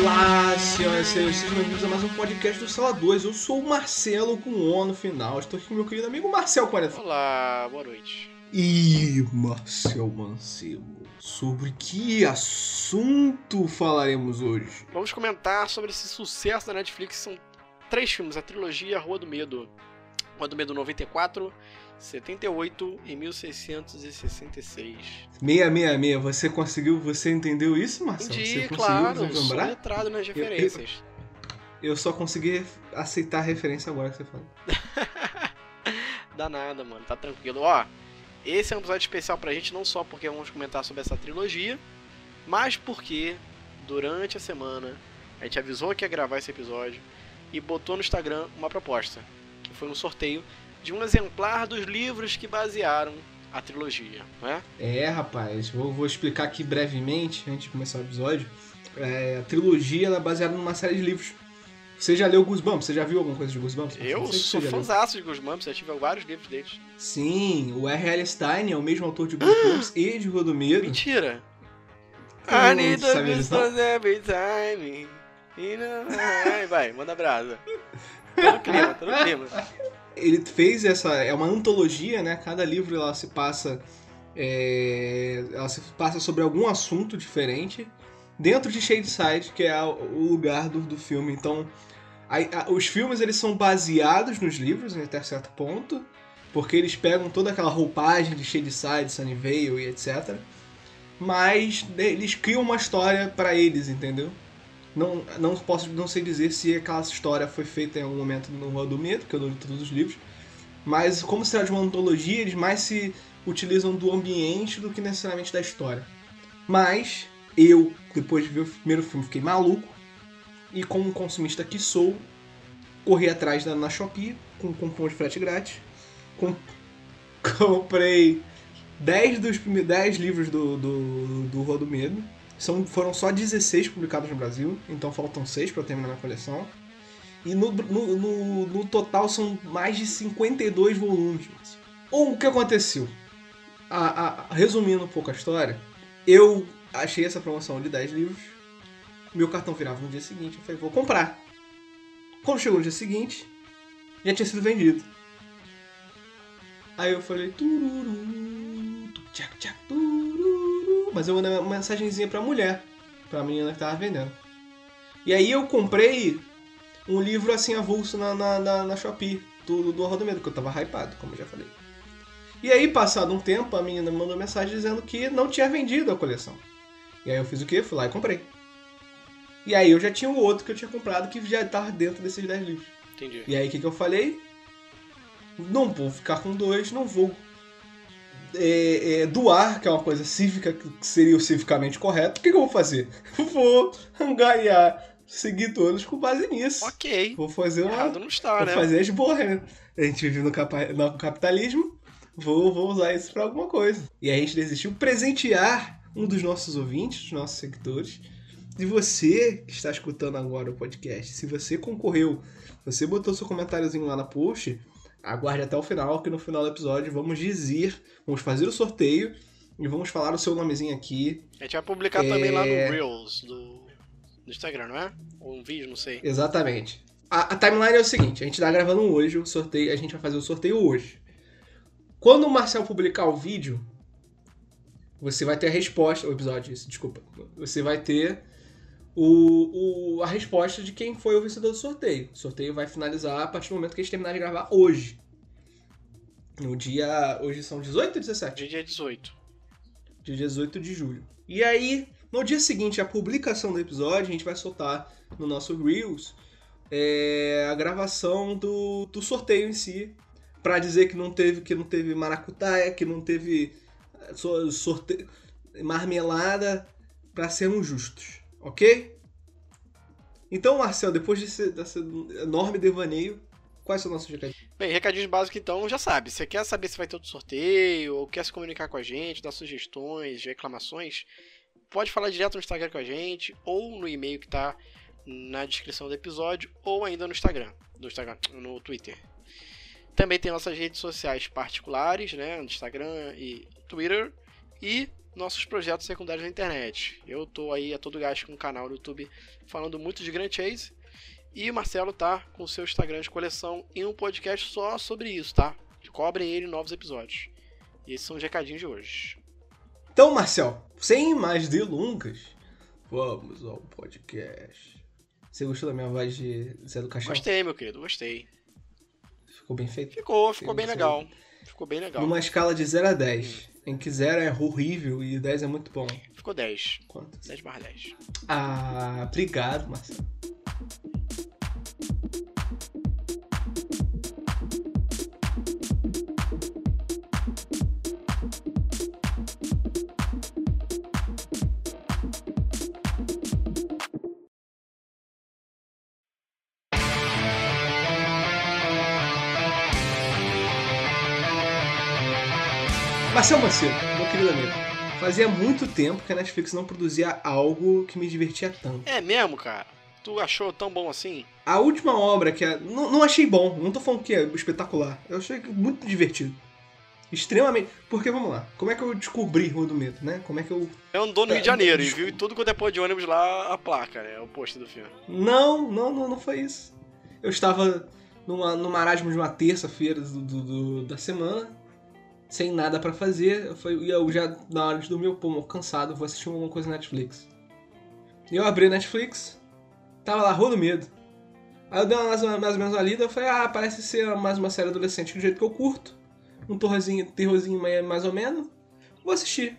Olá, senhoras e senhores, sejam bem-vindos a mais um podcast do Sala 2. Eu sou o Marcelo com O no final. Estou aqui com meu querido amigo Marcel 40. Olá, boa noite. E Marcel Mancebo, sobre que assunto falaremos hoje? Vamos comentar sobre esse sucesso da Netflix. São três filmes, a trilogia Rua do Medo. Rua do Medo 94, 78 e 1666. 666, você conseguiu, você entendeu isso, Marcel? você Entendi, conseguiu claro, sou letrado nas referências. Eu só consegui aceitar a referência agora que você falou. Dá nada, mano, tá tranquilo. Ó, esse é um episódio especial pra gente, não só porque vamos comentar sobre essa trilogia, mas porque durante a semana a gente avisou que ia gravar esse episódio e botou no Instagram uma proposta, que foi um sorteio de um exemplar dos livros que basearam a trilogia, né? É, rapaz, vou, vou explicar aqui brevemente, antes de começar o episódio. É, a trilogia ela é baseada numa série de livros. Você já leu Goosebumps? Você já viu alguma coisa de Goosebumps? Eu sou fãzaço de Goosebumps, já tive vários livros deles. Sim, o R.L. Stein é o mesmo autor de Goosebumps e de Rua do Medo. Mentira! I need a goosebumps every time. Vai, manda brasa. Tô no clima, tô no clima. Ele fez essa. É uma antologia, né? Cada livro ela se passa. é, ela se passa sobre algum assunto diferente. Dentro de Shadeside, que é o lugar do, do filme. Então, aí, a- os filmes eles são baseados nos livros, né, até certo ponto. Porque eles pegam toda aquela roupagem de Shadeside, Sunnyvale e etc. Mas né, eles criam uma história pra eles, entendeu? Não, não posso não sei dizer se aquela história foi feita em algum momento no Rua do Medo, que eu não li todos os livros. Mas como se trata de uma antologia, eles mais se utilizam do ambiente do que necessariamente da história. Mas eu, depois de ver o primeiro filme, fiquei maluco. E como um consumista que sou, corri atrás da, na Shopee com cupom de frete grátis. Com- comprei 10 dos prime- 10 livros do, do, do Rua do Medo. São, foram só 16 publicados no Brasil, então faltam 6 para terminar a coleção. E no, no, no, no total são mais de 52 volumes. Ou o que aconteceu? A- a- resumindo um pouco a história, eu achei essa promoção de 10 livros. Meu cartão virava no dia seguinte, eu falei, vou comprar. Quando chegou no dia seguinte, já tinha sido vendido. Aí eu falei, tururu, tu, tchac, tchac, tururu. Mas eu mandei uma mensagenzinha pra mulher, pra menina que tava vendendo. E aí eu comprei um livro assim avulso na, na, na, na Shopee, do, do Horror do Medo, que eu tava hypado, como eu já falei. E aí, passado um tempo, a menina me mandou mensagem dizendo que não tinha vendido a coleção. E aí eu fiz o quê? Fui lá e comprei. E aí eu já tinha o outro que eu tinha comprado que já tava dentro desses 10 livros. Entendi. E aí o que, que eu falei? Não vou ficar com dois, não vou é, é, doar, que é uma coisa cívica, que seria o civicamente correto. O que, que eu vou fazer? Vou angariar seguidores com base nisso. Ok. Vou fazer uma. Errado não está, Vou né? fazer as borras, né? A gente vive no, capa- no capitalismo, vou, vou usar isso pra alguma coisa. E a gente decidiu presentear um dos nossos ouvintes, dos nossos seguidores. E você que está escutando agora o podcast, se você concorreu, você botou seu comentáriozinho lá na post, aguarde até o final, que no final do episódio vamos dizer, vamos fazer o sorteio e vamos falar o seu nomezinho aqui. A gente vai publicar também lá no É. Reels do, do Instagram, não é? Ou um vídeo, não sei. Exatamente. A, a timeline é o seguinte: a gente tá gravando hoje, o sorteio, a gente vai fazer o sorteio hoje. Quando o Marcel publicar o vídeo, você vai ter a resposta. O episódio, isso, desculpa. Você vai ter o, o- a resposta de quem foi o vencedor do sorteio. O sorteio vai finalizar a partir do momento que a gente terminar de gravar hoje. No dia. Hoje são 18 ou 17? Dia 18. de 18 de julho. E aí, no dia seguinte à publicação do episódio, a gente vai soltar no nosso Reels é, a gravação do, do sorteio em si, Pra dizer que não teve que não teve maracutaia, que não teve so- sorteio marmelada, pra sermos justos, ok? Então, Marcel, depois desse, desse enorme devaneio, quais são os nossos recadinhos? Bem, recadinhos básicos então, já sabe. Você quer saber se vai ter outro sorteio, ou quer se comunicar com a gente, dar sugestões, reclamações, pode falar direto no Instagram com a gente, ou no e-mail que tá na descrição do episódio, ou ainda no Instagram, no Instagram, no Twitter. Também tem nossas redes sociais particulares, né, no Instagram e Twitter, e nossos projetos secundários na internet. Eu tô aí a todo gás com um canal no YouTube falando muito de Grand Chase. E o Marcelo tá com o seu Instagram de coleção e um podcast só sobre isso, tá? Cobrem ele novos episódios. E esses são os recadinhos de hoje. Então, Marcel, sem mais delongas, vamos ao podcast. Você gostou da minha voz de Zé do Caixão? Gostei, meu querido, gostei. Ficou bem feito? Ficou, ficou bem legal. Ficou bem legal. Numa escala de 0 a 10, em que 0 é horrível e 10 é muito bom. Ficou 10. Quanto? 10 barra 10. Ah, obrigado, Marcelo. Marcel Macedo, meu querido amigo. Fazia muito tempo que a Netflix não produzia algo que me divertia tanto. É mesmo, cara? Tu achou tão bom assim? A última obra que é. Não, não achei bom, não tô falando que é espetacular. Eu achei muito divertido. Extremamente. Porque vamos lá, como é que eu descobri Rua do Medo, né? Como é que eu. Eu andou no É, Rio de Janeiro e viu tudo quanto é pôr de ônibus lá a placa, né? O pôster do filme. Não, não, não, não foi isso. Eu estava numa, no marasmo de uma terça-feira do, do- do- da semana, sem nada pra fazer. E eu já, na hora de dormir, eu, pô, cansado, vou assistir alguma coisa na Netflix. E eu abri a Netflix, tava lá, Rua do Medo. Aí eu dei uma, mais, mais ou menos uma lida, eu falei, ah, parece ser mais uma série adolescente do jeito que eu curto. Um terrorzinho, terrorzinho mais, ou menos. Vou assistir.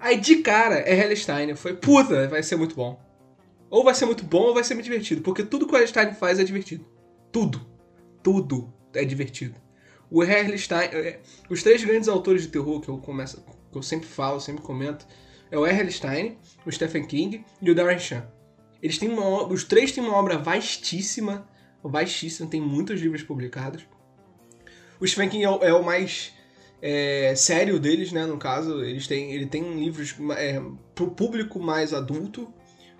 Aí de cara é Hellstein. Falei, puta, vai ser muito bom. Ou vai ser muito bom ou vai ser muito divertido. Porque tudo que o Hellstein faz é divertido. Tudo. Tudo é divertido. O Hellstein. é, Os três grandes autores de terror que eu começo, que eu sempre falo, sempre comento, é o R.L. Stein, o Stephen King e o Darren Chan. Eles têm uma, o- os três têm uma obra vastíssima, vastíssima, tem muitos livros publicados. O Stephen King é o, é o mais é, sério deles, né? No caso, eles têm, ele tem livros é, pro público mais adulto.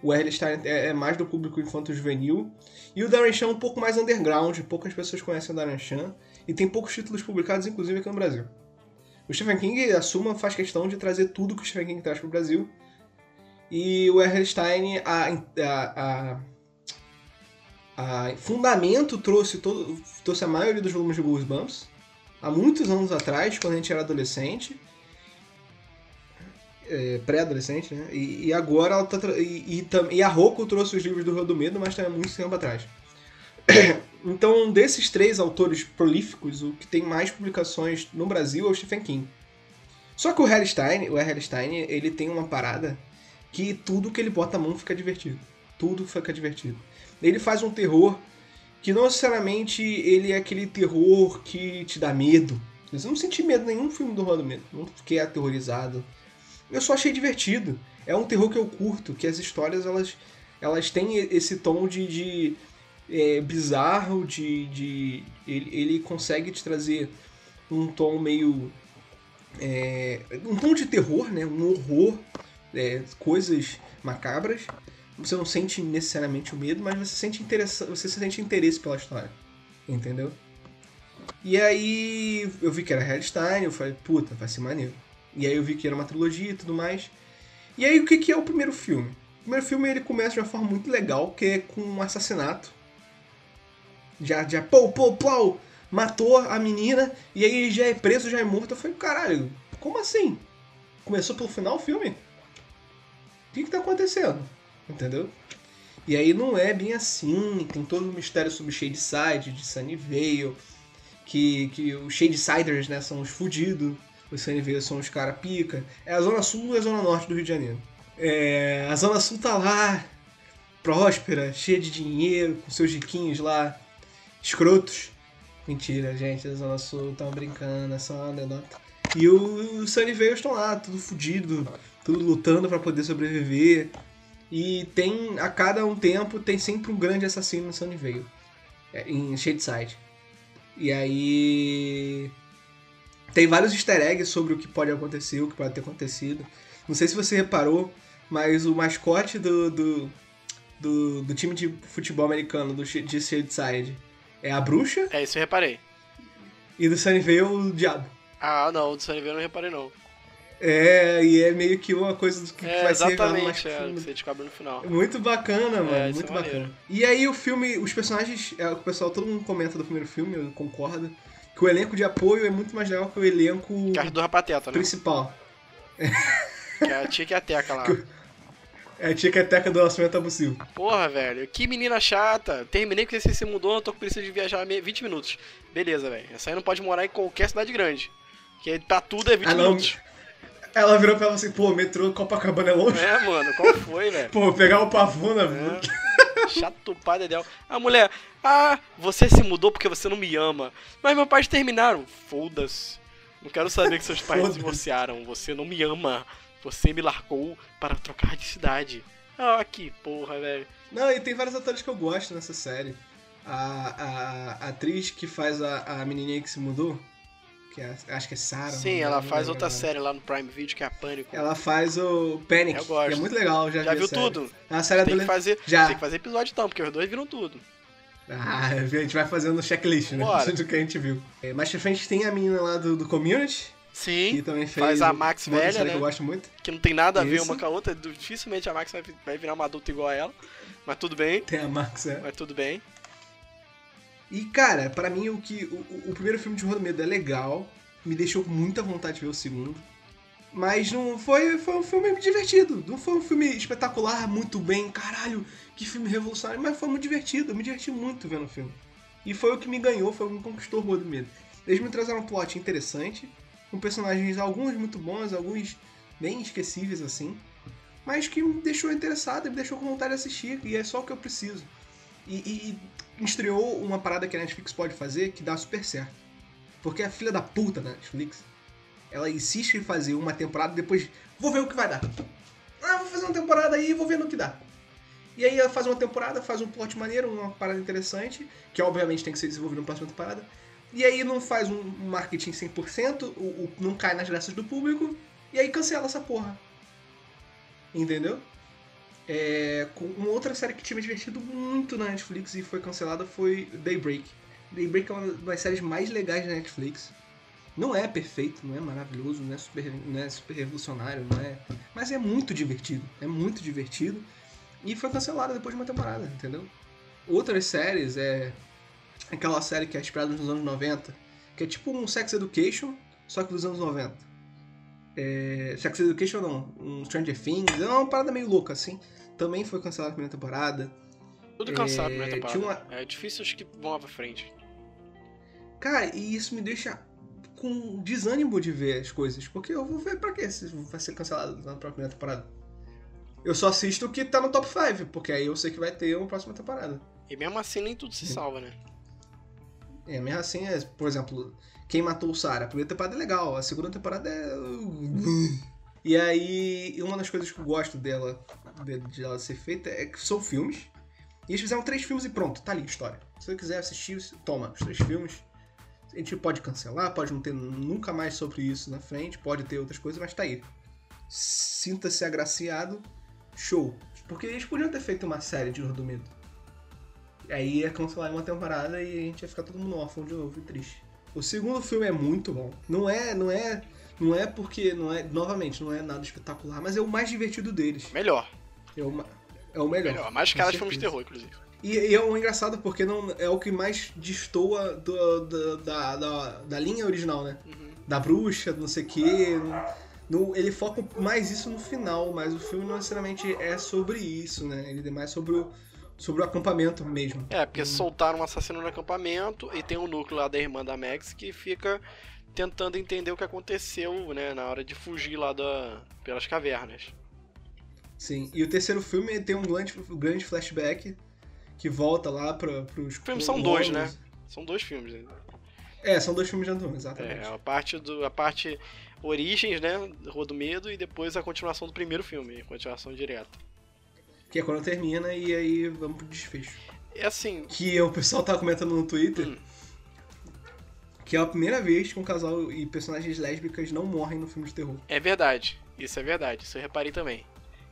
O R.L. Stein é, é mais do público infanto-juvenil. E o Darren Chan é um pouco mais underground, poucas pessoas conhecem o Darren Chan. E tem poucos títulos publicados, inclusive aqui no Brasil. O Stephen King, a Suma, faz questão de trazer tudo que o Stephen King traz pro Brasil. E o R.L. Stein, a, a, a, a Fundamento trouxe, todo, trouxe a maioria dos volumes de Goosebumps. Há muitos anos atrás, quando a gente era adolescente. É, Pré-adolescente, né? E, e agora ela tá. E, e, e a Roku trouxe os livros do Rio do Medo, mas também há muito tempo atrás. Então, desses três autores prolíficos, o que tem mais publicações no Brasil é o Stephen King. Só que o Harry Stein, o R.L. Stein, ele tem uma parada que tudo que ele bota a mão fica divertido. Tudo fica divertido. Ele faz um terror que não necessariamente ele é aquele terror que te dá medo. Eu não senti medo nenhum filme do Rua do Medo. Não fiquei aterrorizado. Eu só achei divertido. É um terror que eu curto, que as histórias elas, elas têm esse tom de, de é, bizarro, de, de ele, ele consegue te trazer um tom meio é, um tom de terror, né? Um horror, é, coisas macabras. Você não sente necessariamente o medo, mas você sente interessa você sente interesse pela história, entendeu? E aí eu vi que era Hellstein, eu falei, puta, vai ser maneiro. E aí eu vi que era uma trilogia e tudo mais. E aí o que, que é o primeiro filme? O primeiro filme ele começa de uma forma muito legal, que é com um assassinato. Já, já, pô, pô, plau, matou a menina e aí já é preso, já é morto. Eu falei, caralho, como assim? Começou pelo final o filme? O que que tá acontecendo? Entendeu? E aí não é bem assim, tem todo o mistério sobre Shadeside, de Sunnyvale, que, que os Shadesiders, né, são os fudidos, os Sunnyvale são os cara pica. É a zona sul e a zona norte do Rio de Janeiro. É, a zona sul tá lá, próspera, cheia de dinheiro, com seus riquinhos lá, escrotos. Mentira, gente, a zona sul tão brincando, é só uma anedota. E o- os Sunnyvale estão lá, tudo fudido, tudo lutando pra poder sobreviver. E tem, a cada um tempo, tem sempre um grande assassino em Sunnyvale. É, em Shadeside. E aí. Tem vários easter eggs sobre o que pode acontecer, o que pode ter acontecido. Não sei se você reparou, mas o mascote do, do, do, do time de futebol americano do, de Shadeside é a bruxa É, isso eu reparei. e do Sunnyvale o diabo. Ah, não, do Sunnyvale eu não reparei não. É, e é meio que uma coisa do que É, vai ser revelado mais é, filme. você descobre no final. Muito bacana, mano. É, muito é bacana. E aí o filme, os personagens, é o que o pessoal, todo mundo comenta do primeiro filme, eu concordo, que o elenco de apoio é muito mais legal que o elenco Que é a do Rapateta, né? principal. Que é a tia que é a Teca lá. É a tica-teca do lançamento abusivo. Porra, velho, que menina chata. Terminei porque você se mudou, eu tô com preguiça de viajar me- 20 minutos. Beleza, velho. Essa aí não pode morar em qualquer cidade grande. Que pra tudo é 20 Ah, minutos. Ela virou pra ela assim, pô, metrô Copacabana é longe. É, mano, qual foi, velho? Pô, pegar o Pavuna. É. Chato pai dedéu. A mulher, ah, você se mudou porque você não me ama. Mas meus pais terminaram. Foda-se. Não quero saber que seus pais divorciaram. Você não me ama. Você me largou para trocar de cidade. Ah, que porra, velho. Não, e tem vários atores que eu gosto nessa série. A, a, a atriz que faz a, a menininha que se mudou, que é, acho que é Sarah. Sim, ela faz agora. outra série lá no Prime Video que é a Pânico. Ela faz o Panic, Eu gosto. que é muito legal. Já, Já vi a viu tudo? É uma série Tem que fazer, Já. tem que fazer episódio então, porque os dois viram tudo. Ah, a gente vai fazendo checklist, né? Bora. Do que a gente viu. É, mais pra frente tem a menina lá do, do Community, que Sim, também fez. faz a Max uma velha, né? que eu gosto muito. que não tem nada a ver Isso. uma com a outra. Dificilmente a Max vai, vai virar uma adulta igual a ela. Mas tudo bem, Tem a Max, é. mas tudo bem. E, cara, pra mim o que. O, o- primeiro filme de Horror do Medo é legal. Me deixou com muita vontade de ver o segundo. Mas não foi, foi um filme divertido. Não foi um filme espetacular, muito bem, caralho, que filme revolucionário, mas foi muito divertido. Eu me diverti muito vendo o filme. E foi o que me ganhou, foi o que me conquistou o Horror do Medo. Eles me trouxeram um plot interessante, com personagens, alguns muito bons, alguns bem esquecíveis assim, mas que me deixou interessado me deixou com vontade de assistir, e é só o que eu preciso. E, e, e estreou uma parada que a Netflix pode fazer que dá super certo. Porque a filha da puta da Netflix, ela insiste em fazer uma temporada depois, vou ver o que vai dar. Ah, vou fazer uma temporada aí e vou ver no que dá. E aí ela faz uma temporada, faz um plot maneiro, uma parada interessante, que obviamente tem que ser desenvolvido na próxima temporada. E aí não faz um marketing 100%, o, o, não cai nas graças do público, e aí cancela essa porra. Entendeu? É, com uma outra série que tinha me divertido muito na Netflix e foi cancelada foi Daybreak. Daybreak é uma das séries mais legais da Netflix. Não é perfeito, não é maravilhoso, não é super, não é super revolucionário, não é. Mas é muito divertido. É muito divertido. E foi cancelada depois de uma temporada, entendeu? Outras séries é. Aquela série que é inspirada nos anos 90, que é tipo um Sex Education, só que dos anos 90. É, Sex Education não, um Stranger Things, é uma parada meio louca assim. Também foi cancelada a primeira temporada. Tudo cansado, É, né, temporada. uma- É difícil os que vão pra frente. Cara, e isso me deixa com desânimo de ver as coisas. Porque eu vou ver pra quê se vai ser cancelado na próxima temporada. Eu só assisto o que tá no top 5, porque aí eu sei que vai ter uma próxima temporada. E mesmo assim nem tudo se salva, né? É, mesmo assim, é, por exemplo, Quem Matou o Sarah? A primeira temporada é legal, a segunda temporada é. E aí, uma das coisas que eu gosto dela, de, de ela ser feita, é que são filmes. E eles fizeram três filmes e pronto, tá ali a história. Se você quiser assistir, toma os três filmes. A gente pode cancelar, pode não ter nunca mais sobre isso na frente, pode ter outras coisas, mas tá aí. Sinta-se agraciado, show. Porque eles podiam ter feito uma série de Horror do Medo. Aí ia cancelar uma temporada e a gente ia ficar todo mundo órfão de novo e triste. O segundo filme é muito bom. Não é, não é, não é porque não é, novamente, não é nada espetacular, mas é o mais divertido deles. Melhor. É o, é o melhor. Melhor. Mais caras de filmes de terror, inclusive. E, e é um engraçado porque não é o que mais destoa do- do- da, da, da linha original, né? Uhum. Da bruxa, do não sei o quê. No, ele foca mais isso no final, mas o filme não necessariamente é sobre isso, né? Ele é mais sobre o, sobre o acampamento mesmo. É, porque soltaram um assassino no acampamento e tem o núcleo lá da irmã da Max que fica tentando entender o que aconteceu, né, na hora de fugir lá da, pelas cavernas. Sim. E o terceiro filme tem um grande, grande flashback que volta lá para os. filmes são dois, né? São dois filmes. né? É, são dois filmes de Antônio, exatamente. É, a parte do a parte origens, né, Rua do Medo e depois a continuação do primeiro filme, a continuação direta. Que é quando termina e aí vamos pro desfecho. É assim, Que o pessoal tava comentando no Twitter Hum. que é a primeira vez que um casal e personagens lésbicas não morrem no filme de terror. é verdade. Isso é verdade, isso eu reparei também.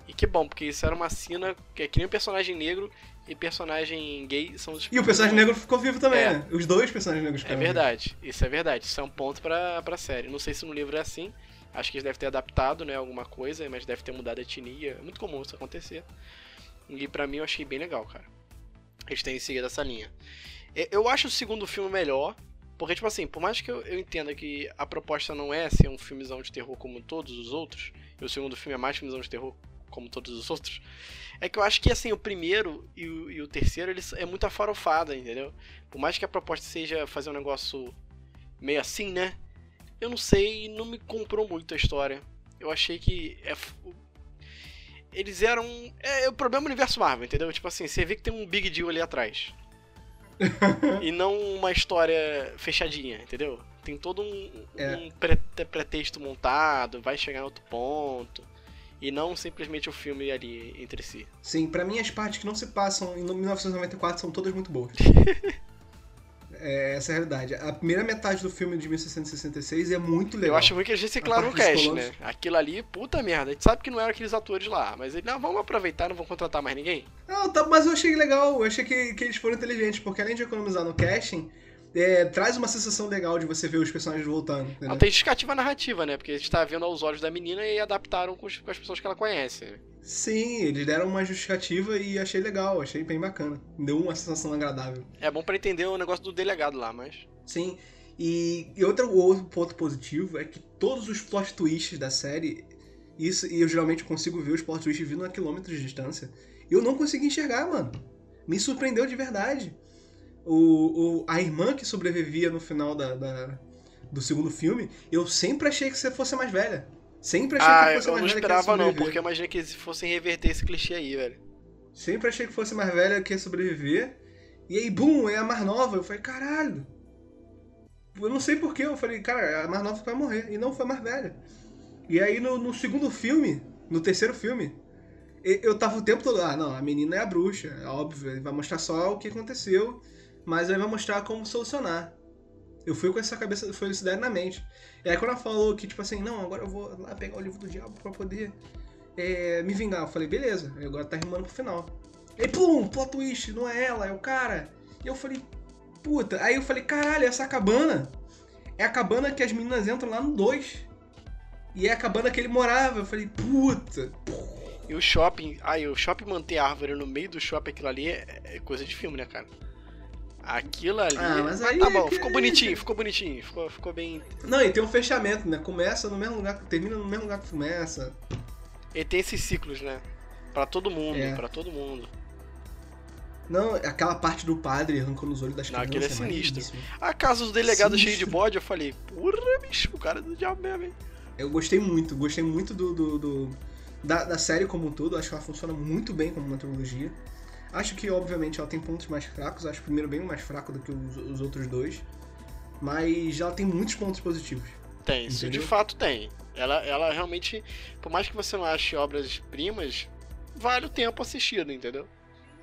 E que bom, porque isso era uma cena que é que nem um personagem negro e personagem gay são os E o personagem negro ficou vivo também, É. né? Os dois personagens negros É ficaram verdade, isso é verdade. Isso é um ponto pra, pra série. Não sei se no livro é assim. Acho que eles devem ter adaptado, né, alguma coisa, mas deve ter mudado a etnia. É muito comum isso acontecer. E pra mim eu achei bem legal, cara. Eles têm seguido essa linha. Eu acho o segundo filme melhor, porque, tipo assim, por mais que eu, eu, entenda que a proposta não é ser um filmezão de terror como todos os outros, e o segundo filme é mais filmezão de terror como todos os outros, é que eu acho que, assim, o primeiro e o, e o terceiro, eles é muito afarofada, entendeu? Por mais que a proposta seja fazer um negócio meio assim, né? Eu não sei, não me comprou muito a história. Eu achei que é, eles eram. É, o problema do universo Marvel, entendeu? Tipo assim, você vê que tem um big deal ali atrás. e não uma história fechadinha, entendeu? Tem todo um, é. um pretexto montado, vai chegar em outro ponto. E não simplesmente o filme ali entre si. Sim, para mim as partes que não se passam em 1994 são todas muito boas. É, essa é a realidade. A primeira metade do filme de 1666 é muito legal. Eu acho muito que eles reciclaram o cast, né? Aquilo ali, puta merda. A gente sabe que não eram aqueles atores lá, mas eles, não, vamos aproveitar, não vão contratar mais ninguém. Não, tá, mas eu achei legal. Eu achei que, que eles foram inteligentes, porque além de economizar no casting, é, traz uma sensação legal de você ver os personagens voltando. Ela tem justificativa narrativa, né? Porque a gente tá vendo aos olhos da menina e adaptaram com, com as pessoas que ela conhece. Sim, eles deram uma justificativa e achei legal, achei bem bacana. Deu uma sensação agradável. É bom para entender o negócio do delegado lá, mas. Sim. E, e outro, outro ponto positivo é que todos os plot twists da série, isso, e eu geralmente consigo ver os plot twists vindo a quilômetros de distância, eu não consegui enxergar, mano. Me surpreendeu de verdade. O, o, a irmã que sobrevivia no final da, da, do segundo filme, eu sempre achei que você fosse mais velha. Sempre achei ah, que fosse mais velha. Eu não esperava, não, porque eu imaginei que eles fossem reverter esse clichê aí, velho. Sempre achei que fosse mais velha que ia sobreviver. E aí, bum, é a mais nova. Eu falei, caralho. Eu não sei porquê. Eu falei, cara, a mais nova vai morrer. E não foi mais velha. E aí, no, no segundo filme, no terceiro filme, eu tava o tempo todo, ah, não, a menina é a bruxa, é óbvio, ele vai mostrar só o que aconteceu mas aí vai mostrar como solucionar. Eu fui com essa cabeça, foi essa ideia na mente. E aí quando ela falou que, tipo assim, não, agora eu vou lá pegar o livro do diabo pra poder é, me vingar, eu falei, beleza, agora tá rimando pro final. E pum, plot twist, não é ela, é o cara. E eu falei, puta, aí eu falei, caralho, essa cabana é a cabana que as meninas entram lá no 2. E é a cabana que ele morava. Eu falei, puta. E o shopping, aí o shopping manter árvore no meio do shopping, aquilo ali é, é coisa de filme, né, cara? Aquilo ali. Ah, mas aí tá bom, é ficou bonitinho, ficou bonitinho, ficou, ficou bem. Não, e tem um fechamento, né? Começa no mesmo lugar, termina no mesmo lugar que começa. E tem esses ciclos, né? Pra todo mundo, é. pra todo mundo. Não, aquela parte do padre arrancando os olhos das crianças. Não, aquele é, é sinistro. A casa do delegado cheio de bode, eu falei, porra, bicho, o cara é do diabo mesmo, hein? Eu gostei muito, gostei muito do, do, do da, da, série como um todo. Acho que ela funciona muito bem como uma trilogia. Acho que, obviamente, ela tem pontos mais fracos. Acho o primeiro bem mais fraco do que os, os outros dois. Mas ela tem muitos pontos positivos. Tem, isso de fato tem. Ela, ela realmente, por mais que você não ache obras-primas, vale o tempo assistido, entendeu?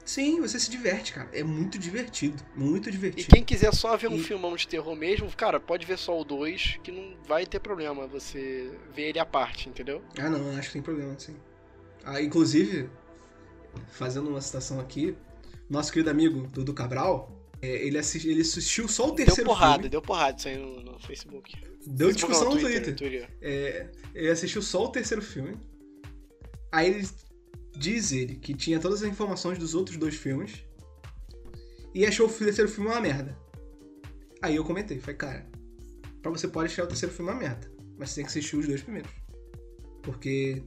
Sim, você se diverte, cara. É muito divertido. Muito divertido. E quem quiser só ver um e... filmão de terror mesmo, cara, pode ver só o 2, que não vai ter problema você ver ele à parte, entendeu? Ah, não, acho que tem problema, sim. Ah, inclusive, fazendo uma citação aqui, nosso querido amigo Dudu Cabral, é, ele, assisti, ele assistiu só o terceiro Deu porrada, filme. deu porrada isso aí no, no Facebook. Deu Facebook discussão no Twitter. No Twitter. É, ele assistiu só o terceiro filme. Aí ele diz ele que tinha todas as informações dos outros dois filmes e achou o terceiro filme uma merda. Aí eu comentei, falei, cara, pra você pode achar o terceiro filme uma merda, mas você tem que assistir os dois primeiros. Porque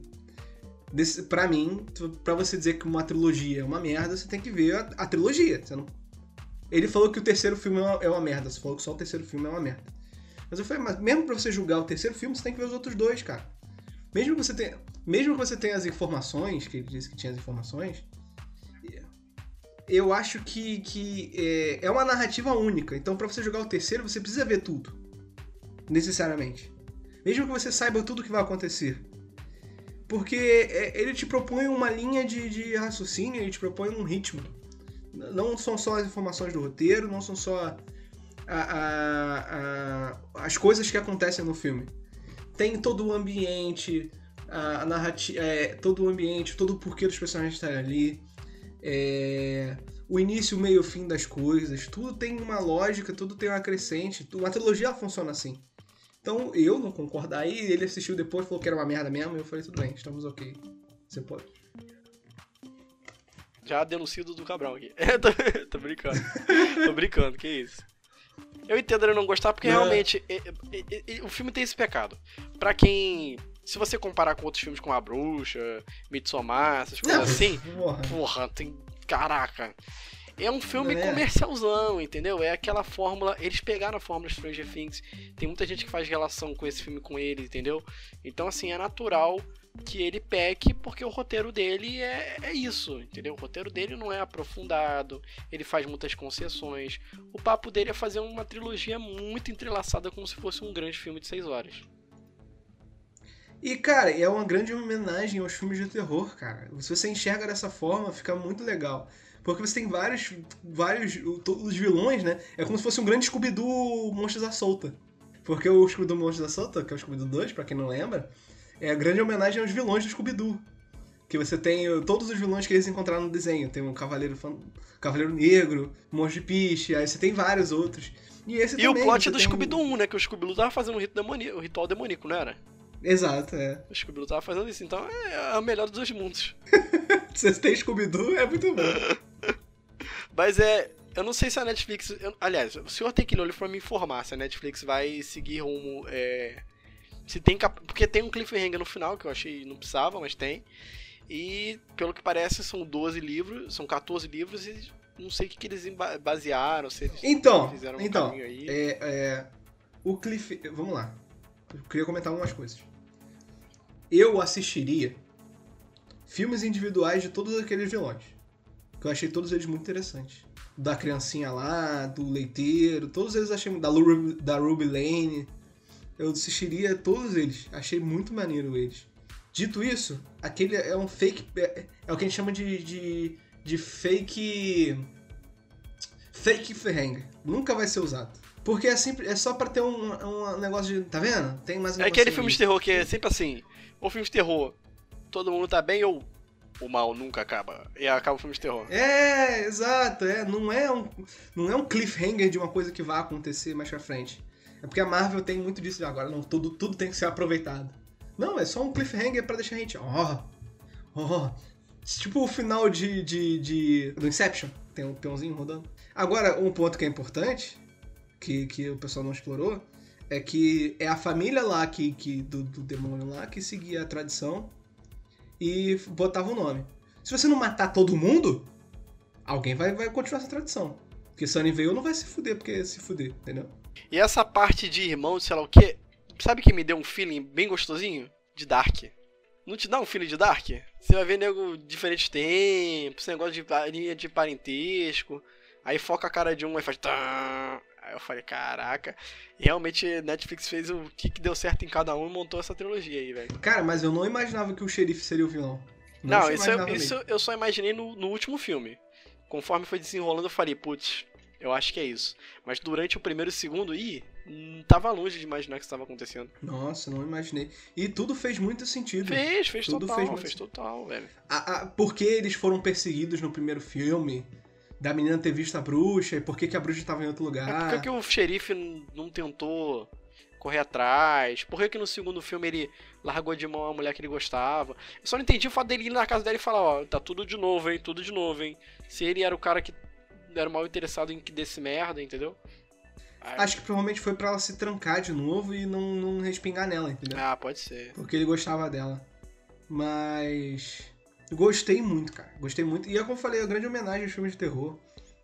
Desse, pra mim, pra você dizer que uma trilogia é uma merda, você tem que ver a, a trilogia. Não... Ele falou que o terceiro filme é uma, é uma, merda. Você falou que só o terceiro filme é uma merda. Mas eu falei, mas mesmo pra você julgar o terceiro filme, você tem que ver os outros dois, cara. Mesmo que você tenha, mesmo que você tenha as informações, que ele disse que tinha as informações, eu acho que, que é, é uma narrativa única. Então, para você jogar o terceiro, você precisa ver tudo. Necessariamente. Mesmo que você saiba tudo o que vai acontecer. Porque é, ele te propõe uma linha de, de raciocínio, ele te propõe um ritmo. Não são só as informações do roteiro, não são só a, a, a, as coisas que acontecem no filme. Tem todo o ambiente, a, narrativa, é, todo o ambiente, todo o porquê dos personagens estarem ali, é, o início, o meio, o fim das coisas. Tudo tem uma lógica, tudo tem uma crescente. Uma trilogia funciona assim. Então eu não concordar. Aí ele assistiu depois, falou que era uma merda mesmo, e eu falei, tudo bem, estamos ok. Você pode. Já denuncio do Cabral aqui. tô, tô brincando. tô brincando, que isso. Eu entendo ele não gostar porque não. realmente é, é, é, o filme tem esse pecado. Para quem. Se você comparar com outros filmes como A Bruxa, Midsommar, essas coisas assim. Porra. porra, tem. Caraca. É um filme é. comercialzão, entendeu? É aquela fórmula. Eles pegaram a fórmula Stranger Things. Tem muita gente que faz relação com esse filme com ele, entendeu? Então, assim, é natural que ele peque porque o roteiro dele é, é isso, entendeu? O roteiro dele não é aprofundado, ele faz muitas concessões. O papo dele é fazer uma trilogia muito entrelaçada como se fosse um grande filme de seis horas. E, cara, é uma grande homenagem aos filmes de terror, cara. Se você enxerga dessa forma, fica muito legal. Porque você tem vários, vários, os vilões, né? É como se fosse um grande Scooby-Doo Monstros da Solta. Porque o Scooby-Doo Monstros da Solta, que é o Scooby-Doo 2, pra quem não lembra, é a grande homenagem aos vilões do Scooby-Doo. Que você tem uh, todos os vilões que eles encontraram no desenho. Tem um Cavaleiro, Cavaleiro Negro, Monstro de Piche, aí você tem vários outros. E esse e também, o plot do Scooby-Doo 1, né? Que o Scooby-Doo tava fazendo um demoníaco, um ritual demoníaco, não era? Exato, é. O Scooby-Doo tava fazendo isso, então é a melhor dos dois mundos. você tem Scooby-Doo, é muito bom. Mas é. Eu não sei se a Netflix. Eu, aliás, o senhor tem que ir no livro pra me informar se a Netflix vai seguir rumo. É, se tem porque tem um cliffhanger no final, que eu achei não precisava, mas tem. E pelo que parece são 12 livros, são 14 livros e não sei o que, que eles basearam, se eles então, fizeram um então, aí. É, é, o cliff, vamos lá. Eu queria comentar algumas coisas. Eu assistiria filmes individuais de todos aqueles vilões. Que eu achei todos eles muito interessantes. Da criancinha lá, do leiteiro, todos eles achei da, Ruby, da Ruby Lane. Eu assistiria todos eles. Achei muito maneiro eles. Dito isso, aquele é um fake. É, é o que a gente chama de, de, de fake. Fake Ferhanger. Nunca vai ser usado. Porque é, sempre, é só pra ter um, um negócio de. Tá vendo? Tem mais um É aquele filme de terror que é sempre assim. Ou filme de terror, todo mundo tá bem, ou o mal nunca acaba. E acaba o filme de terror. É, exato. É, não, é um, não é um cliffhanger de uma coisa que vai acontecer mais pra frente. É porque a Marvel tem muito disso de agora, não, tudo, tudo tem que ser aproveitado. Não, é só um cliffhanger para deixar a gente, ó, oh, ó. Oh. Tipo o final de, de, de, do Inception, tem um peãozinho rodando. Agora, um ponto que é importante, que, que o pessoal não explorou, é que é a família lá que, que do, do demônio lá que seguia a tradição e botava o nome. Se você não matar todo mundo, alguém vai, vai continuar essa tradição. Porque Sunnyvale não vai se fuder porque se fuder, entendeu? E essa parte de irmão, sei lá o que, sabe que me deu um feeling bem gostosinho? De Dark. Não te dá um feeling de Dark? Você vai ver nego diferentes tempos, negócio de linha de parentesco. Aí foca a cara de um e faz. Aí eu falei, caraca. Realmente Netflix fez o que, que deu certo em cada um e montou essa trilogia aí, velho. Cara, mas eu não imaginava que o xerife seria o vilão. Não, não isso, eu, isso eu só imaginei no, no último filme. Conforme foi desenrolando, eu falei, putz, eu acho que é isso. Mas durante o primeiro e segundo, ih, hum, tava longe de imaginar que isso estava acontecendo. Nossa, não imaginei. E tudo fez muito sentido. Fez, fez tudo total, fez, fez total, velho. A, a, porque eles foram perseguidos no primeiro filme, da menina ter visto a bruxa, e por que, que a bruxa estava em outro lugar. É por que, que o xerife não tentou correr atrás? Por que, que no segundo filme ele largou de mão a mulher que ele gostava? Eu só não entendi o fato dele ir na casa dele e falar, ó, tá tudo de novo, hein, tudo de novo, hein. Se ele era o cara que era mal interessado em que desse merda, entendeu? Aí... Acho que provavelmente foi para ela se trancar de novo e não, não respingar nela, entendeu? Ah, pode ser. Porque ele gostava dela. Mas. Gostei muito, cara. Gostei muito. E é como eu falei, a grande homenagem aos filmes de terror.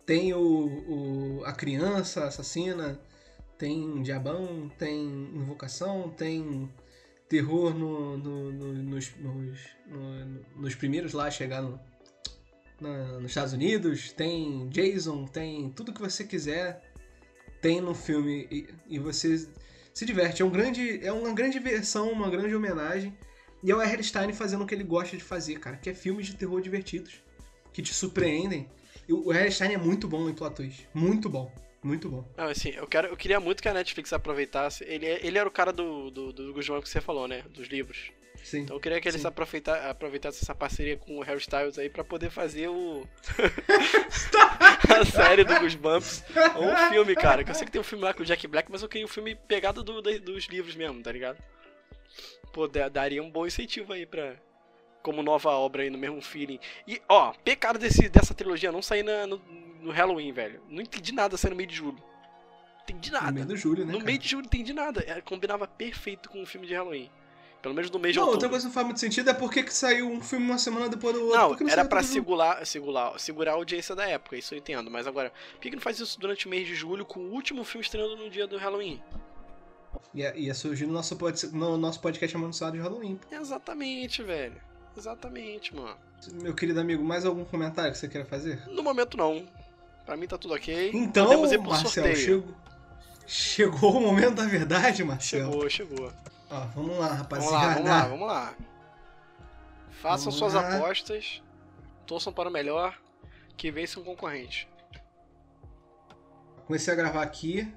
Tem o, o a criança assassina, tem diabão, tem invocação, tem terror no, no, no, nos, nos, nos primeiros lá, chegar no, na, nos Estados Unidos, tem Jason, tem tudo que você quiser, tem no filme e, e, você se diverte. É, um grande, é uma grande versão, uma grande homenagem. E é o R. Stein fazendo o que ele gosta de fazer, cara, que é filmes de terror divertidos, que te surpreendem. E o R. Stein é muito bom em plot twist. Muito bom. Muito bom. Não, assim, eu, quero, eu queria muito que a Netflix aproveitasse. Ele, ele era o cara do, do, do Guzmão que você falou, né? Dos livros. Sim. Então eu queria que eles Sim. aproveitar, aproveitassem essa parceria com o Harry Styles aí pra poder fazer o. a série do Goosebumps. Ou um filme, cara. Que eu sei que tem um filme lá com o Jack Black, mas eu queria um filme pegado do- do- dos livros mesmo, tá ligado? Pô, da- daria um bom incentivo aí pra. Como nova obra aí no mesmo feeling. E, ó, pecado desse, dessa trilogia não sair na- no, no Halloween, velho. Não entendi nada sair no meio de julho. Entendi No nada. meio do Júlio, né? No cara? meio de julho não entendi nada. É, combinava perfeito com o filme de Halloween. Pelo menos no mês de Não, outra outubro. coisa que não faz muito sentido é por que saiu um filme uma semana depois do outro. Não, que era pra segurar, segurar, segurar a audiência da época, isso eu entendo. Mas agora, por que, que não faz isso durante o mês de julho com o último filme estreando no dia do Halloween? Ia, ia surgir no nosso, no nosso podcast amanhado de Halloween. Exatamente, velho. Exatamente, mano. Meu querido amigo, mais algum comentário que você queira fazer? No momento, não. Pra mim tá tudo ok. Então, Podemos ir pro Marcel, sorteio. chegou, o momento da verdade, Marcel. Chegou, chegou. Ó, vamos lá, Vamos rapaziada. lá, vamos lá, vamos lá. Façam Vamos suas lá. apostas, torçam para o melhor, que vença um concorrente. Comecei a gravar aqui.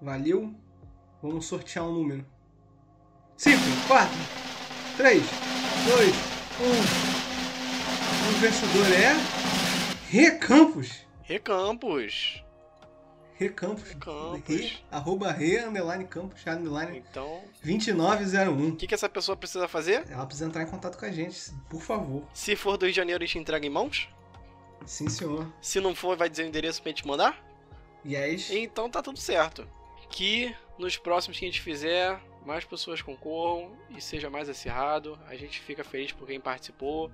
Valeu. Vamos sortear um número. 5, 4, 3, 2, 1. O vencedor é. Recampos. Recampos. Recampos. Recampos. Re, arroba re, underline campos, underline Então, 2901. o que, que essa pessoa precisa fazer? Ela precisa entrar em contato com a gente, por favor. Se for do Rio de Janeiro, a gente entrega em mãos? Sim, senhor. Se não for, vai dizer o endereço pra gente mandar? Yes. Então tá tudo certo. Que nos próximos que a gente fizer, mais pessoas concorram e seja mais acirrado. A gente fica feliz por quem participou.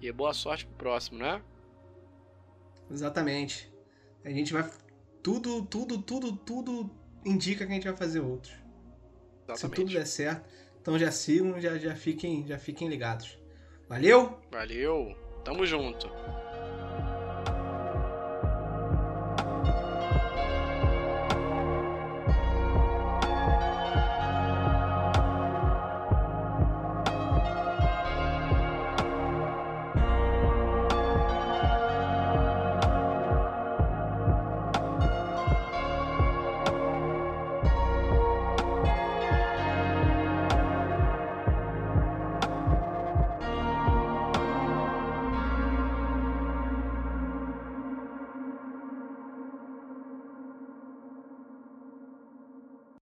E boa sorte pro próximo, né? Exatamente. A gente vai. Tudo, tudo, tudo, tudo indica que a gente vai fazer outros. Se tudo Exatamente. der certo. Então já sigam, já, já, fiquem, já fiquem ligados. Valeu! Valeu. Tamo junto.